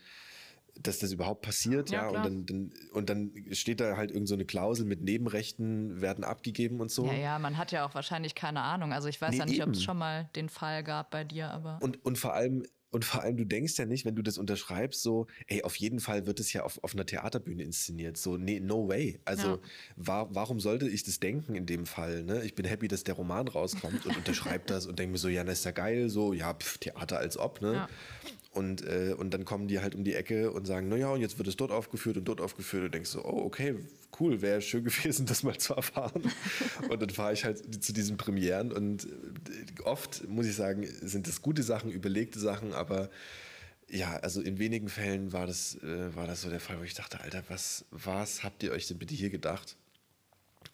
dass das überhaupt passiert, ja. ja und, dann, dann, und dann steht da halt irgend so eine Klausel mit Nebenrechten werden abgegeben und so. Ja, ja, man hat ja auch wahrscheinlich keine Ahnung. Also ich weiß nee, ja nicht, ob es schon mal den Fall gab bei dir, aber. Und, und vor allem, und vor allem, du denkst ja nicht, wenn du das unterschreibst, so, ey, auf jeden Fall wird es ja auf, auf einer Theaterbühne inszeniert. So, nee, no way. Also, ja. war, warum sollte ich das denken in dem Fall? Ne? Ich bin happy, dass der Roman rauskommt und unterschreibt das und denke mir so, ja, das ist ja geil, so, ja, pf, Theater als ob, ne? Ja. Und, äh, und dann kommen die halt um die Ecke und sagen, naja, und jetzt wird es dort aufgeführt und dort aufgeführt. Und denkst so, oh, okay, cool, wäre schön gewesen, das mal zu erfahren. und dann fahre ich halt zu diesen Premieren und äh, oft, muss ich sagen, sind das gute Sachen, überlegte Sachen, aber ja, also in wenigen Fällen war das, äh, war das so der Fall, wo ich dachte, Alter, was, was habt ihr euch denn bitte hier gedacht?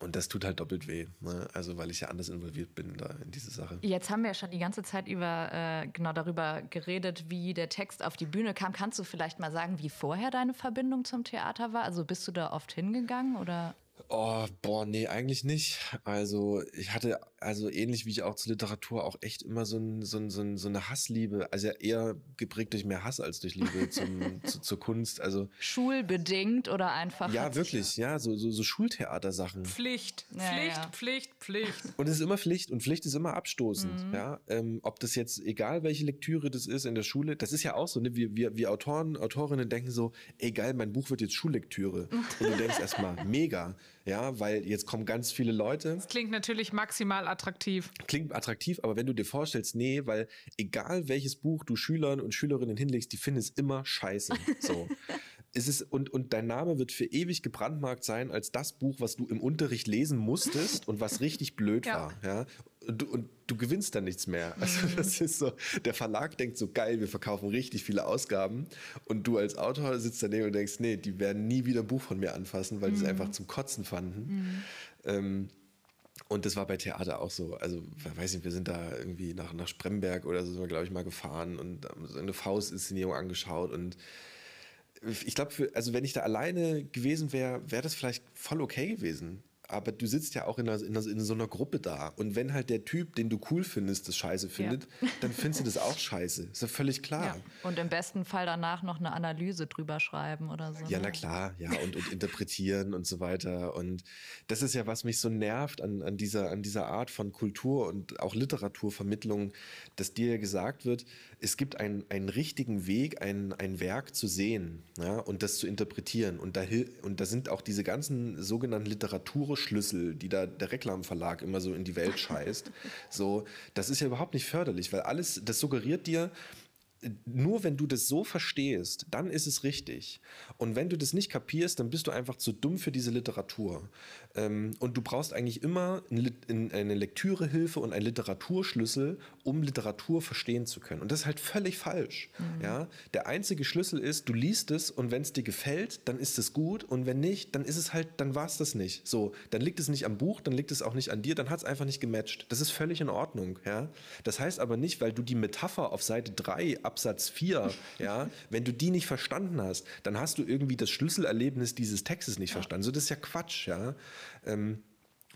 Und das tut halt doppelt weh, ne? also weil ich ja anders involviert bin da in diese Sache. Jetzt haben wir ja schon die ganze Zeit über äh, genau darüber geredet, wie der Text auf die Bühne kam. Kannst du vielleicht mal sagen, wie vorher deine Verbindung zum Theater war? Also bist du da oft hingegangen oder? Oh, boah, nee, eigentlich nicht. Also ich hatte, also ähnlich wie ich auch zur Literatur, auch echt immer so, ein, so, ein, so, ein, so eine Hassliebe. Also eher geprägt durch mehr Hass als durch Liebe zum, zu, zur Kunst. Also Schulbedingt oder einfach. Ja, wirklich, ja, so, so, so Schultheatersachen. Pflicht, ja, Pflicht, ja. Pflicht, Pflicht. Und es ist immer Pflicht und Pflicht ist immer abstoßend. Mhm. Ja? Ähm, ob das jetzt, egal welche Lektüre das ist in der Schule, das ist ja auch so, ne? wir, wir, wir Autoren, Autorinnen denken so, egal, mein Buch wird jetzt Schullektüre. und du denkst erstmal, mega ja, weil jetzt kommen ganz viele Leute. Das klingt natürlich maximal attraktiv. Klingt attraktiv, aber wenn du dir vorstellst, nee, weil egal welches Buch du Schülern und Schülerinnen hinlegst, die finden es immer scheiße. So. es ist, und, und dein Name wird für ewig gebrandmarkt sein als das Buch, was du im Unterricht lesen musstest und was richtig blöd ja. war. Ja? Und du, und du gewinnst dann nichts mehr. Also mhm. das ist so, der Verlag denkt so geil, wir verkaufen richtig viele Ausgaben und du als Autor sitzt daneben und denkst, nee, die werden nie wieder ein Buch von mir anfassen, weil mhm. die es einfach zum Kotzen fanden. Mhm. Ähm, und das war bei Theater auch so. Also, weiß nicht, wir sind da irgendwie nach, nach Spremberg oder so, glaube ich, mal gefahren und haben so eine Faust-Inszenierung angeschaut und ich glaube, also wenn ich da alleine gewesen wäre, wäre das vielleicht voll okay gewesen. Aber du sitzt ja auch in, einer, in, einer, in, so einer Gruppe da. Und wenn halt der Typ, den du cool findest, das scheiße findet, ja. dann findest du das auch scheiße. Ist ja völlig klar. Ja. Und im besten Fall danach noch eine Analyse drüber schreiben oder so. Ja, ne? na klar, ja, und, und interpretieren und so weiter. Und das ist ja, was mich so nervt an, an, dieser, an dieser Art von Kultur und auch Literaturvermittlung, dass dir gesagt wird, es gibt einen, einen richtigen Weg, ein, ein Werk zu sehen ja, und das zu interpretieren. Und da, und da sind auch diese ganzen sogenannten Literaturschlüssel, die da der Reklamverlag immer so in die Welt scheißt. so, das ist ja überhaupt nicht förderlich, weil alles, das suggeriert dir, nur wenn du das so verstehst, dann ist es richtig. Und wenn du das nicht kapierst, dann bist du einfach zu dumm für diese Literatur. Ähm, und du brauchst eigentlich immer eine Lektürehilfe und einen Literaturschlüssel, um Literatur verstehen zu können. Und das ist halt völlig falsch. Mhm. Ja? Der einzige Schlüssel ist, du liest es und wenn es dir gefällt, dann ist es gut. Und wenn nicht, dann ist es halt, dann war es das nicht. So, dann liegt es nicht am Buch, dann liegt es auch nicht an dir, dann hat es einfach nicht gematcht. Das ist völlig in Ordnung. Ja? Das heißt aber nicht, weil du die Metapher auf Seite 3 Absatz 4, ja, wenn du die nicht verstanden hast, dann hast du irgendwie das Schlüsselerlebnis dieses Textes nicht ja. verstanden. So, das ist ja Quatsch, ja. Ähm,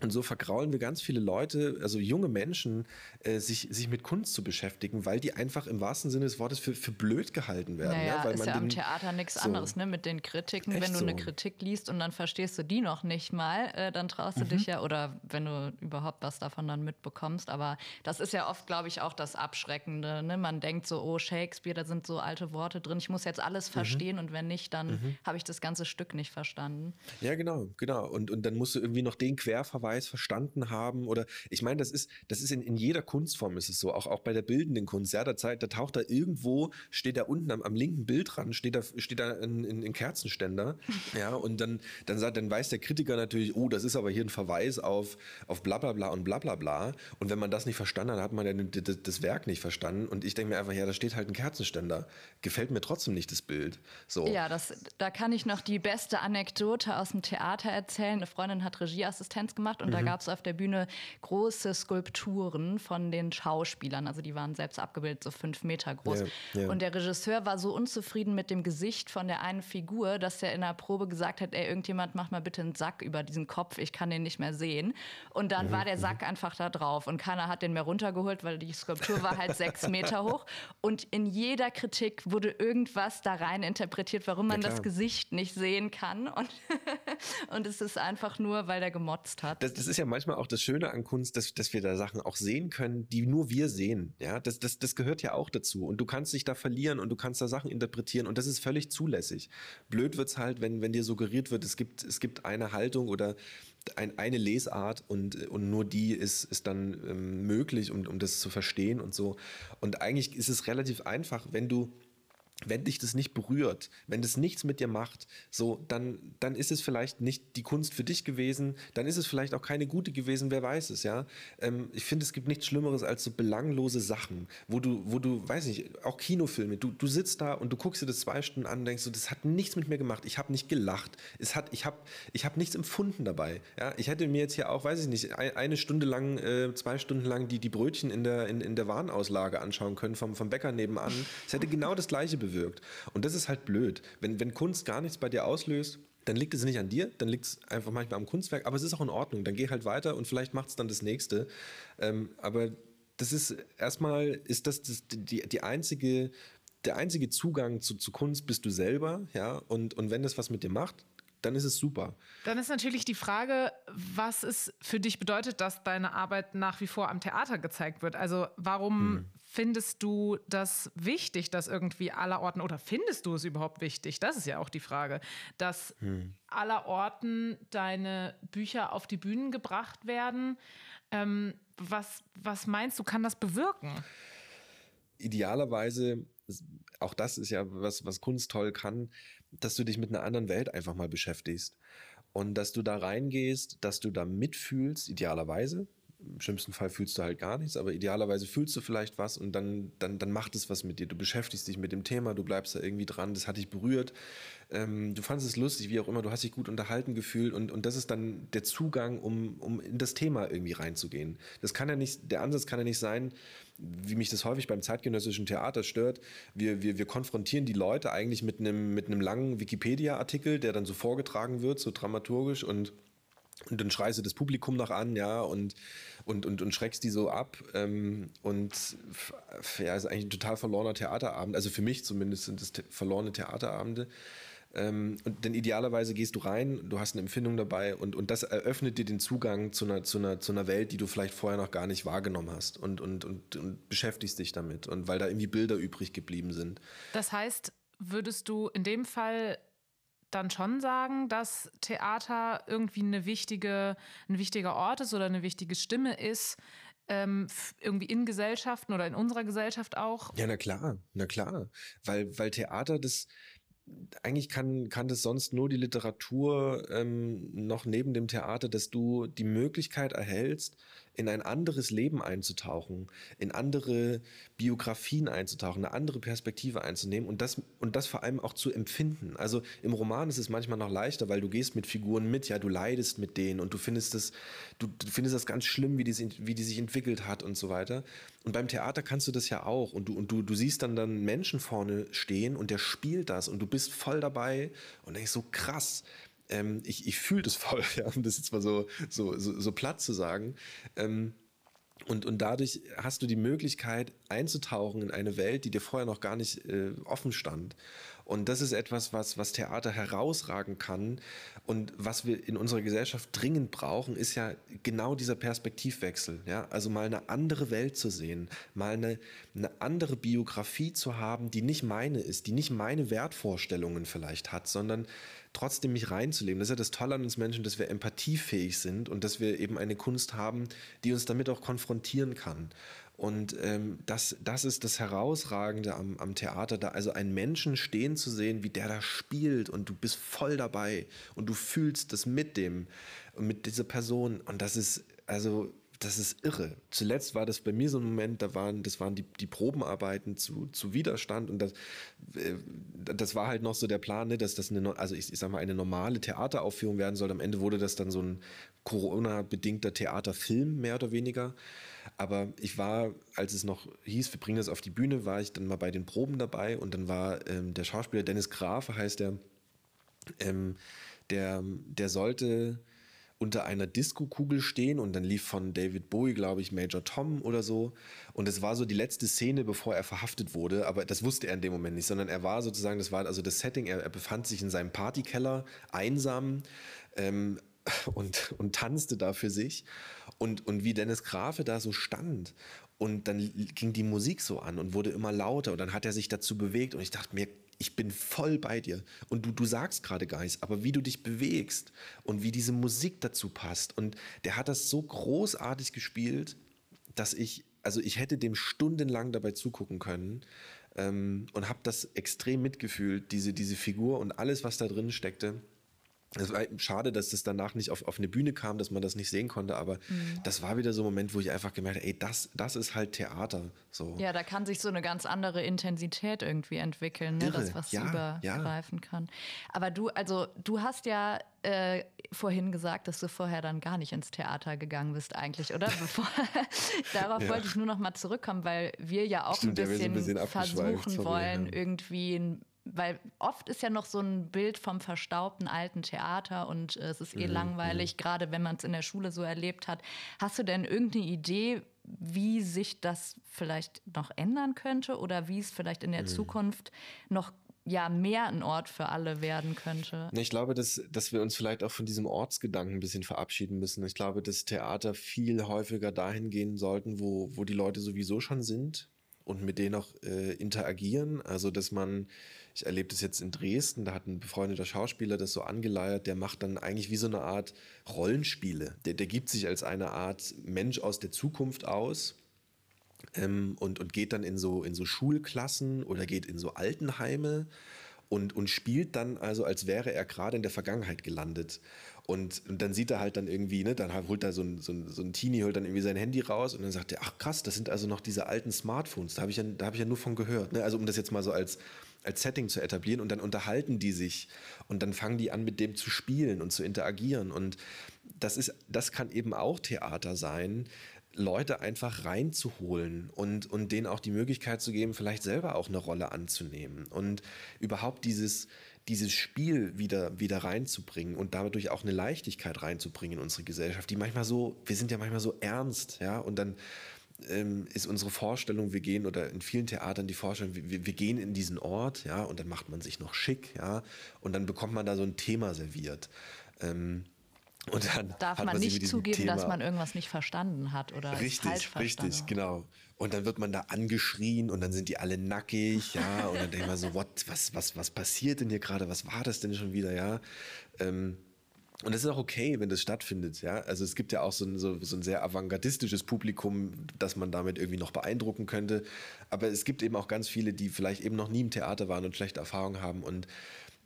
und so vergraulen wir ganz viele Leute, also junge Menschen, äh, sich, sich mit Kunst zu beschäftigen, weil die einfach im wahrsten Sinne des Wortes für, für blöd gehalten werden. Naja, ja, weil ist ja am Theater nichts so anderes, ne? Mit den Kritiken. Wenn du so. eine Kritik liest und dann verstehst du die noch nicht mal, äh, dann traust du mhm. dich ja, oder wenn du überhaupt was davon dann mitbekommst. Aber das ist ja oft, glaube ich, auch das Abschreckende. Ne? Man denkt so, oh, Shakespeare, da sind so alte Worte drin, ich muss jetzt alles mhm. verstehen mhm. und wenn nicht, dann mhm. habe ich das ganze Stück nicht verstanden. Ja, genau, genau. Und, und dann musst du irgendwie noch den Querverweis Preis verstanden haben oder ich meine, das ist, das ist in, in jeder Kunstform ist es so, auch, auch bei der bildenden Kunst, ja, da, da taucht da irgendwo, steht da unten am, am linken Bildrand, steht da, steht da ein, ein, ein Kerzenständer, ja, und dann, dann, sagt, dann weiß der Kritiker natürlich, oh, das ist aber hier ein Verweis auf, auf bla bla bla und bla bla bla. Und wenn man das nicht verstanden hat, hat man ja das, das Werk nicht verstanden. Und ich denke mir einfach, ja, da steht halt ein Kerzenständer, gefällt mir trotzdem nicht das Bild, so. Ja, das, da kann ich noch die beste Anekdote aus dem Theater erzählen, eine Freundin hat Regieassistenz gemacht gemacht und mhm. da gab es auf der Bühne große Skulpturen von den Schauspielern. Also die waren selbst abgebildet, so fünf Meter groß. Ja, ja. Und der Regisseur war so unzufrieden mit dem Gesicht von der einen Figur, dass er in der Probe gesagt hat, ey, irgendjemand mach mal bitte einen Sack über diesen Kopf, ich kann den nicht mehr sehen. Und dann mhm. war der mhm. Sack einfach da drauf und keiner hat den mehr runtergeholt, weil die Skulptur war halt sechs Meter hoch. Und in jeder Kritik wurde irgendwas da rein interpretiert, warum man ja, das Gesicht nicht sehen kann. Und, und es ist einfach nur, weil der gemotzt hat das, das ist ja manchmal auch das Schöne an Kunst, dass, dass wir da Sachen auch sehen können, die nur wir sehen. Ja, das, das, das gehört ja auch dazu. Und du kannst dich da verlieren und du kannst da Sachen interpretieren und das ist völlig zulässig. Blöd wird's halt, wenn, wenn dir suggeriert wird, es gibt, es gibt eine Haltung oder ein, eine Lesart und, und nur die ist, ist dann ähm, möglich, um, um das zu verstehen und so. Und eigentlich ist es relativ einfach, wenn du wenn dich das nicht berührt, wenn das nichts mit dir macht, so, dann, dann ist es vielleicht nicht die Kunst für dich gewesen, dann ist es vielleicht auch keine gute gewesen, wer weiß es, ja. Ähm, ich finde, es gibt nichts Schlimmeres als so belanglose Sachen, wo du, wo du, weiß nicht, auch Kinofilme, du, du sitzt da und du guckst dir das zwei Stunden an und denkst so, das hat nichts mit mir gemacht, ich habe nicht gelacht, es hat, ich habe ich hab nichts empfunden dabei, ja. Ich hätte mir jetzt hier auch, weiß ich nicht, eine Stunde lang, äh, zwei Stunden lang die, die Brötchen in der, in, in der Warenauslage anschauen können vom, vom Bäcker nebenan. Es hätte genau das gleiche bewirkt bewirkt. Und das ist halt blöd. Wenn, wenn Kunst gar nichts bei dir auslöst, dann liegt es nicht an dir, dann liegt es einfach manchmal am Kunstwerk, aber es ist auch in Ordnung. Dann geh halt weiter und vielleicht macht es dann das nächste. Ähm, aber das ist erstmal, ist das, das die, die einzige, der einzige Zugang zu, zu Kunst bist du selber, ja, und, und wenn das was mit dir macht, dann ist es super. Dann ist natürlich die Frage, was es für dich bedeutet, dass deine Arbeit nach wie vor am Theater gezeigt wird. Also warum hm. findest du das wichtig, dass irgendwie aller Orten, oder findest du es überhaupt wichtig? Das ist ja auch die Frage, dass hm. aller Orten deine Bücher auf die Bühnen gebracht werden. Ähm, was, was meinst du, kann das bewirken? Idealerweise, auch das ist ja was, was Kunst toll kann, dass du dich mit einer anderen Welt einfach mal beschäftigst. Und dass du da reingehst, dass du da mitfühlst, idealerweise. Im schlimmsten Fall fühlst du halt gar nichts, aber idealerweise fühlst du vielleicht was und dann, dann, dann macht es was mit dir. Du beschäftigst dich mit dem Thema, du bleibst da irgendwie dran, das hat dich berührt. Ähm, du fandest es lustig, wie auch immer, du hast dich gut unterhalten gefühlt und, und das ist dann der Zugang, um, um in das Thema irgendwie reinzugehen. Das kann ja nicht, der Ansatz kann ja nicht sein, wie mich das häufig beim zeitgenössischen Theater stört, wir, wir, wir konfrontieren die Leute eigentlich mit einem, mit einem langen Wikipedia-Artikel, der dann so vorgetragen wird, so dramaturgisch und und dann schreist du das Publikum noch an, ja, und, und, und, und schreckst die so ab. Ähm, und ja, ist eigentlich ein total verlorener Theaterabend. Also für mich zumindest sind es verlorene Theaterabende. Ähm, und denn idealerweise gehst du rein, du hast eine Empfindung dabei und, und das eröffnet dir den Zugang zu einer, zu, einer, zu einer Welt, die du vielleicht vorher noch gar nicht wahrgenommen hast und, und, und, und beschäftigst dich damit und weil da irgendwie Bilder übrig geblieben sind. Das heißt, würdest du in dem Fall dann schon sagen, dass Theater irgendwie eine wichtige, ein wichtiger Ort ist oder eine wichtige Stimme ist, ähm, irgendwie in Gesellschaften oder in unserer Gesellschaft auch? Ja, na klar, na klar. Weil, weil Theater das, eigentlich kann, kann das sonst nur die Literatur ähm, noch neben dem Theater, dass du die Möglichkeit erhältst, in ein anderes Leben einzutauchen, in andere Biografien einzutauchen, eine andere Perspektive einzunehmen und das, und das vor allem auch zu empfinden. Also im Roman ist es manchmal noch leichter, weil du gehst mit Figuren mit, ja, du leidest mit denen und du findest das, du, du findest das ganz schlimm, wie die, wie die sich entwickelt hat und so weiter. Und beim Theater kannst du das ja auch und du, und du, du siehst dann dann Menschen vorne stehen und der spielt das und du bist voll dabei und denkst so krass, ähm, ich, ich fühle das voll, ja, um das jetzt mal so, so, so, so platt zu sagen. Ähm, und, und dadurch hast du die Möglichkeit einzutauchen in eine Welt, die dir vorher noch gar nicht äh, offen stand. Und das ist etwas, was, was Theater herausragen kann. Und was wir in unserer Gesellschaft dringend brauchen, ist ja genau dieser Perspektivwechsel. Ja? Also mal eine andere Welt zu sehen, mal eine, eine andere Biografie zu haben, die nicht meine ist, die nicht meine Wertvorstellungen vielleicht hat, sondern trotzdem mich reinzuleben. Das ist ja das Tolle an uns Menschen, dass wir empathiefähig sind und dass wir eben eine Kunst haben, die uns damit auch konfrontieren kann. Und ähm, das, das ist das Herausragende am, am Theater, da also einen Menschen stehen zu sehen, wie der da spielt und du bist voll dabei und du fühlst das mit dem, mit dieser Person. Und das ist, also das ist irre. Zuletzt war das bei mir so ein Moment, da waren, das waren die, die Probenarbeiten zu, zu Widerstand und das, äh, das war halt noch so der Plan, ne, dass das eine, also ich, ich sag mal, eine normale Theateraufführung werden soll. Am Ende wurde das dann so ein Corona-bedingter Theaterfilm, mehr oder weniger. Aber ich war, als es noch hieß, wir bringen das auf die Bühne, war ich dann mal bei den Proben dabei und dann war ähm, der Schauspieler Dennis Grafe, heißt der, ähm, der, der sollte unter einer Disco-Kugel stehen und dann lief von David Bowie, glaube ich, Major Tom oder so. Und es war so die letzte Szene, bevor er verhaftet wurde, aber das wusste er in dem Moment nicht, sondern er war sozusagen, das war also das Setting, er, er befand sich in seinem Partykeller, einsam, ähm, und, und tanzte da für sich. Und, und wie Dennis Grafe da so stand. Und dann ging die Musik so an und wurde immer lauter. Und dann hat er sich dazu bewegt. Und ich dachte mir, ich bin voll bei dir. Und du, du sagst gerade gar nichts, aber wie du dich bewegst und wie diese Musik dazu passt. Und der hat das so großartig gespielt, dass ich, also ich hätte dem stundenlang dabei zugucken können ähm, und habe das extrem mitgefühlt, diese, diese Figur und alles, was da drin steckte. Es war schade, dass das danach nicht auf, auf eine Bühne kam, dass man das nicht sehen konnte, aber mhm. das war wieder so ein Moment, wo ich einfach gemerkt habe, ey, das, das ist halt Theater. So. Ja, da kann sich so eine ganz andere Intensität irgendwie entwickeln, ne? das was ja, übergreifen ja. kann. Aber du, also du hast ja äh, vorhin gesagt, dass du vorher dann gar nicht ins Theater gegangen bist eigentlich, oder? Bevor, darauf ja. wollte ich nur noch mal zurückkommen, weil wir ja auch Stimmt, ein, bisschen ein, bisschen versuchen wollen, irgendwie ein weil oft ist ja noch so ein Bild vom verstaubten alten Theater und äh, es ist eh mhm. langweilig, mhm. gerade wenn man es in der Schule so erlebt hat. Hast du denn irgendeine Idee, wie sich das vielleicht noch ändern könnte oder wie es vielleicht in der mhm. Zukunft noch ja mehr ein Ort für alle werden könnte. Ich glaube, dass, dass wir uns vielleicht auch von diesem Ortsgedanken ein bisschen verabschieden müssen. Ich glaube, dass Theater viel häufiger dahin gehen sollten, wo, wo die Leute sowieso schon sind und mit denen auch äh, interagieren. Also, dass man ich erlebe das jetzt in Dresden, da hat ein befreundeter Schauspieler das so angeleiert, der macht dann eigentlich wie so eine Art Rollenspiele. Der, der gibt sich als eine Art Mensch aus der Zukunft aus. Ähm, und, und geht dann in so, in so Schulklassen oder geht in so Altenheime und, und spielt dann also, als wäre er gerade in der Vergangenheit gelandet. Und, und, dann sieht er halt dann irgendwie, ne, dann holt er so ein, so, ein, so ein Teenie, holt dann irgendwie sein Handy raus und dann sagt er, ach krass, das sind also noch diese alten Smartphones, da habe ich, ja, hab ich ja nur von gehört. Ne? Also um das jetzt mal so als, als Setting zu etablieren und dann unterhalten die sich und dann fangen die an, mit dem zu spielen und zu interagieren. Und das ist, das kann eben auch Theater sein, Leute einfach reinzuholen und, und denen auch die Möglichkeit zu geben, vielleicht selber auch eine Rolle anzunehmen. Und überhaupt dieses, dieses Spiel wieder, wieder reinzubringen und dadurch auch eine Leichtigkeit reinzubringen in unsere Gesellschaft, die manchmal so, wir sind ja manchmal so ernst, ja, und dann ähm, ist unsere Vorstellung, wir gehen oder in vielen Theatern die Vorstellung, wir, wir gehen in diesen Ort, ja, und dann macht man sich noch schick, ja, und dann bekommt man da so ein Thema serviert. Ähm, und dann darf man, man nicht zugeben, Thema dass man irgendwas nicht verstanden hat oder richtig, falsch verstanden. Richtig, genau. Und dann wird man da angeschrien und dann sind die alle nackig, ja. Und dann denkt man so, what, was, was, was passiert denn hier gerade? Was war das denn schon wieder, ja? Ähm, und es ist auch okay, wenn das stattfindet, ja. Also es gibt ja auch so ein, so, so ein sehr avantgardistisches Publikum, das man damit irgendwie noch beeindrucken könnte. Aber es gibt eben auch ganz viele, die vielleicht eben noch nie im Theater waren und schlechte Erfahrungen haben und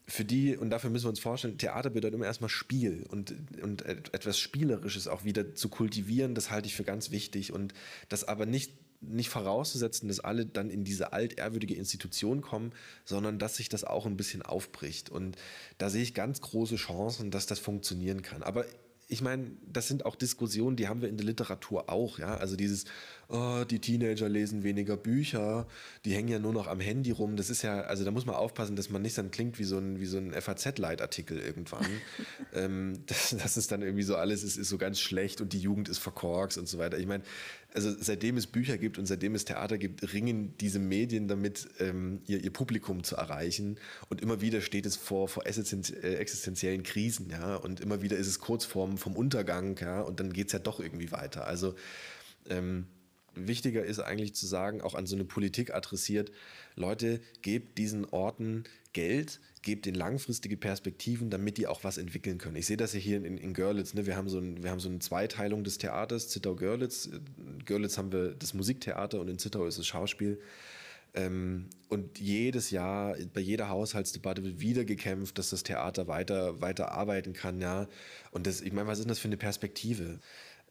für die, und dafür müssen wir uns vorstellen, Theater bedeutet immer erstmal Spiel und, und etwas Spielerisches auch wieder zu kultivieren, das halte ich für ganz wichtig und das aber nicht nicht vorauszusetzen, dass alle dann in diese altehrwürdige Institution kommen, sondern dass sich das auch ein bisschen aufbricht. Und da sehe ich ganz große Chancen, dass das funktionieren kann. Aber ich meine, das sind auch Diskussionen, die haben wir in der Literatur auch, ja. Also dieses, oh, die Teenager lesen weniger Bücher, die hängen ja nur noch am Handy rum. Das ist ja, also da muss man aufpassen, dass man nicht dann klingt wie so ein, wie so ein FAZ-Leitartikel irgendwann. ähm, das, das ist dann irgendwie so alles, ist, ist so ganz schlecht und die Jugend ist verkorkst und so weiter. Ich meine, also seitdem es Bücher gibt und seitdem es Theater gibt, ringen diese Medien damit, ähm, ihr, ihr, Publikum zu erreichen. Und immer wieder steht es vor, vor äh, existenziellen Krisen, ja. Und immer wieder ist es kurz vorm, vom Untergang, ja. Und dann geht es ja doch irgendwie weiter. Also ähm, wichtiger ist eigentlich zu sagen, auch an so eine Politik adressiert, Leute, gebt diesen Orten Geld, gebt ihnen langfristige Perspektiven, damit die auch was entwickeln können. Ich sehe das ja hier in, in Görlitz. Ne? Wir, haben so ein, wir haben so eine Zweiteilung des Theaters, Zittau-Görlitz. Görlitz haben wir das Musiktheater und in Zittau ist das Schauspiel. Ähm, und jedes Jahr, bei jeder Haushaltsdebatte wird wieder gekämpft, dass das Theater weiter, weiter arbeiten kann. Ja? Und das, ich meine, was ist das für eine Perspektive?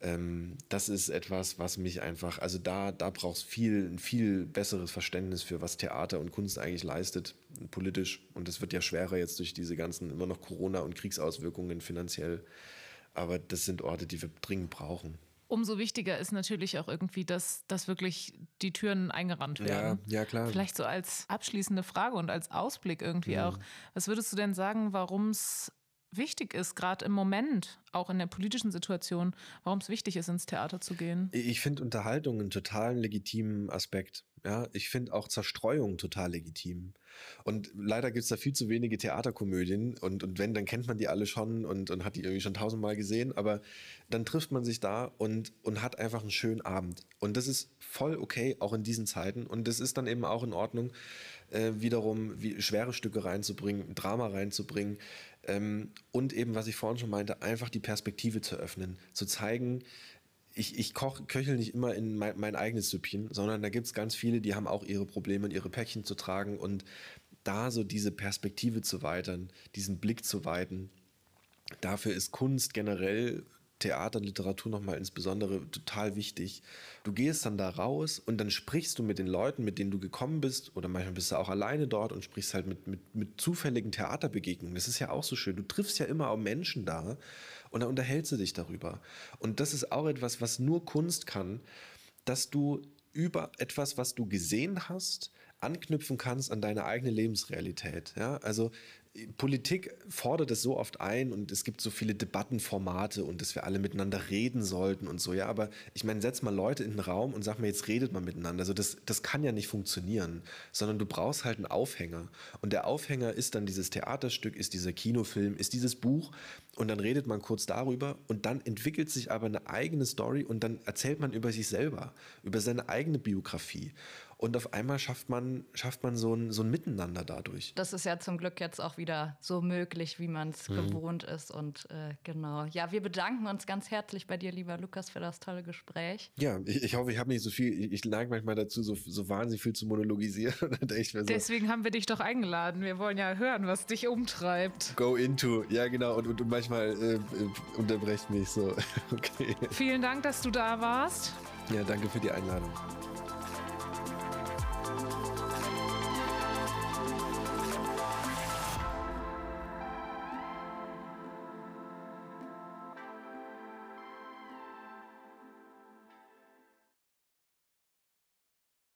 Ähm, das ist etwas, was mich einfach, also da, da braucht es viel, ein viel besseres Verständnis für, was Theater und Kunst eigentlich leistet, politisch. Und das wird ja schwerer jetzt durch diese ganzen immer noch Corona- und Kriegsauswirkungen finanziell. Aber das sind Orte, die wir dringend brauchen. Umso wichtiger ist natürlich auch irgendwie, dass, dass wirklich die Türen eingerannt werden. Ja, ja, klar. Vielleicht so als abschließende Frage und als Ausblick irgendwie mhm. auch. Was würdest du denn sagen, warum es wichtig ist, gerade im Moment, auch in der politischen Situation, warum es wichtig ist, ins Theater zu gehen. Ich finde Unterhaltung einen total legitimen Aspekt. Ja, ich finde auch Zerstreuung total legitim. Und leider gibt es da viel zu wenige Theaterkomödien und, und wenn, dann kennt man die alle schon und, und hat die irgendwie schon tausendmal gesehen, aber dann trifft man sich da und, und hat einfach einen schönen Abend. Und das ist voll okay, auch in diesen Zeiten. Und das ist dann eben auch in Ordnung, äh, wiederum wie schwere Stücke reinzubringen, Drama reinzubringen. Ähm, und eben, was ich vorhin schon meinte, einfach die Perspektive zu öffnen, zu zeigen, ich, ich koch, köchel nicht immer in mein, mein eigenes Süppchen, sondern da gibt es ganz viele, die haben auch ihre Probleme und ihre Päckchen zu tragen und da so diese Perspektive zu weitern, diesen Blick zu weiten. Dafür ist Kunst generell Theater Literatur nochmal insbesondere total wichtig. Du gehst dann da raus und dann sprichst du mit den Leuten, mit denen du gekommen bist, oder manchmal bist du auch alleine dort und sprichst halt mit, mit, mit zufälligen Theaterbegegnungen. Das ist ja auch so schön. Du triffst ja immer auch Menschen da und da unterhältst du dich darüber. Und das ist auch etwas, was nur Kunst kann, dass du über etwas, was du gesehen hast, anknüpfen kannst an deine eigene Lebensrealität. Ja? Also Politik fordert es so oft ein und es gibt so viele Debattenformate und dass wir alle miteinander reden sollten und so. Ja, aber ich meine, setz mal Leute in den Raum und sag mal, jetzt redet man miteinander. Also das, das kann ja nicht funktionieren, sondern du brauchst halt einen Aufhänger. Und der Aufhänger ist dann dieses Theaterstück, ist dieser Kinofilm, ist dieses Buch und dann redet man kurz darüber und dann entwickelt sich aber eine eigene Story und dann erzählt man über sich selber, über seine eigene Biografie. Und auf einmal schafft man, schafft man so, ein, so ein Miteinander dadurch. Das ist ja zum Glück jetzt auch wieder so möglich, wie man es mhm. gewohnt ist. Und äh, genau. Ja, wir bedanken uns ganz herzlich bei dir, lieber Lukas, für das tolle Gespräch. Ja, ich, ich hoffe, ich habe nicht so viel, ich, ich neige manchmal dazu, so, so wahnsinnig viel zu monologisieren. so Deswegen haben wir dich doch eingeladen. Wir wollen ja hören, was dich umtreibt. Go into, ja genau. Und, und, und manchmal äh, äh unterbrecht mich so. okay. Vielen Dank, dass du da warst. Ja, danke für die Einladung. Thank you.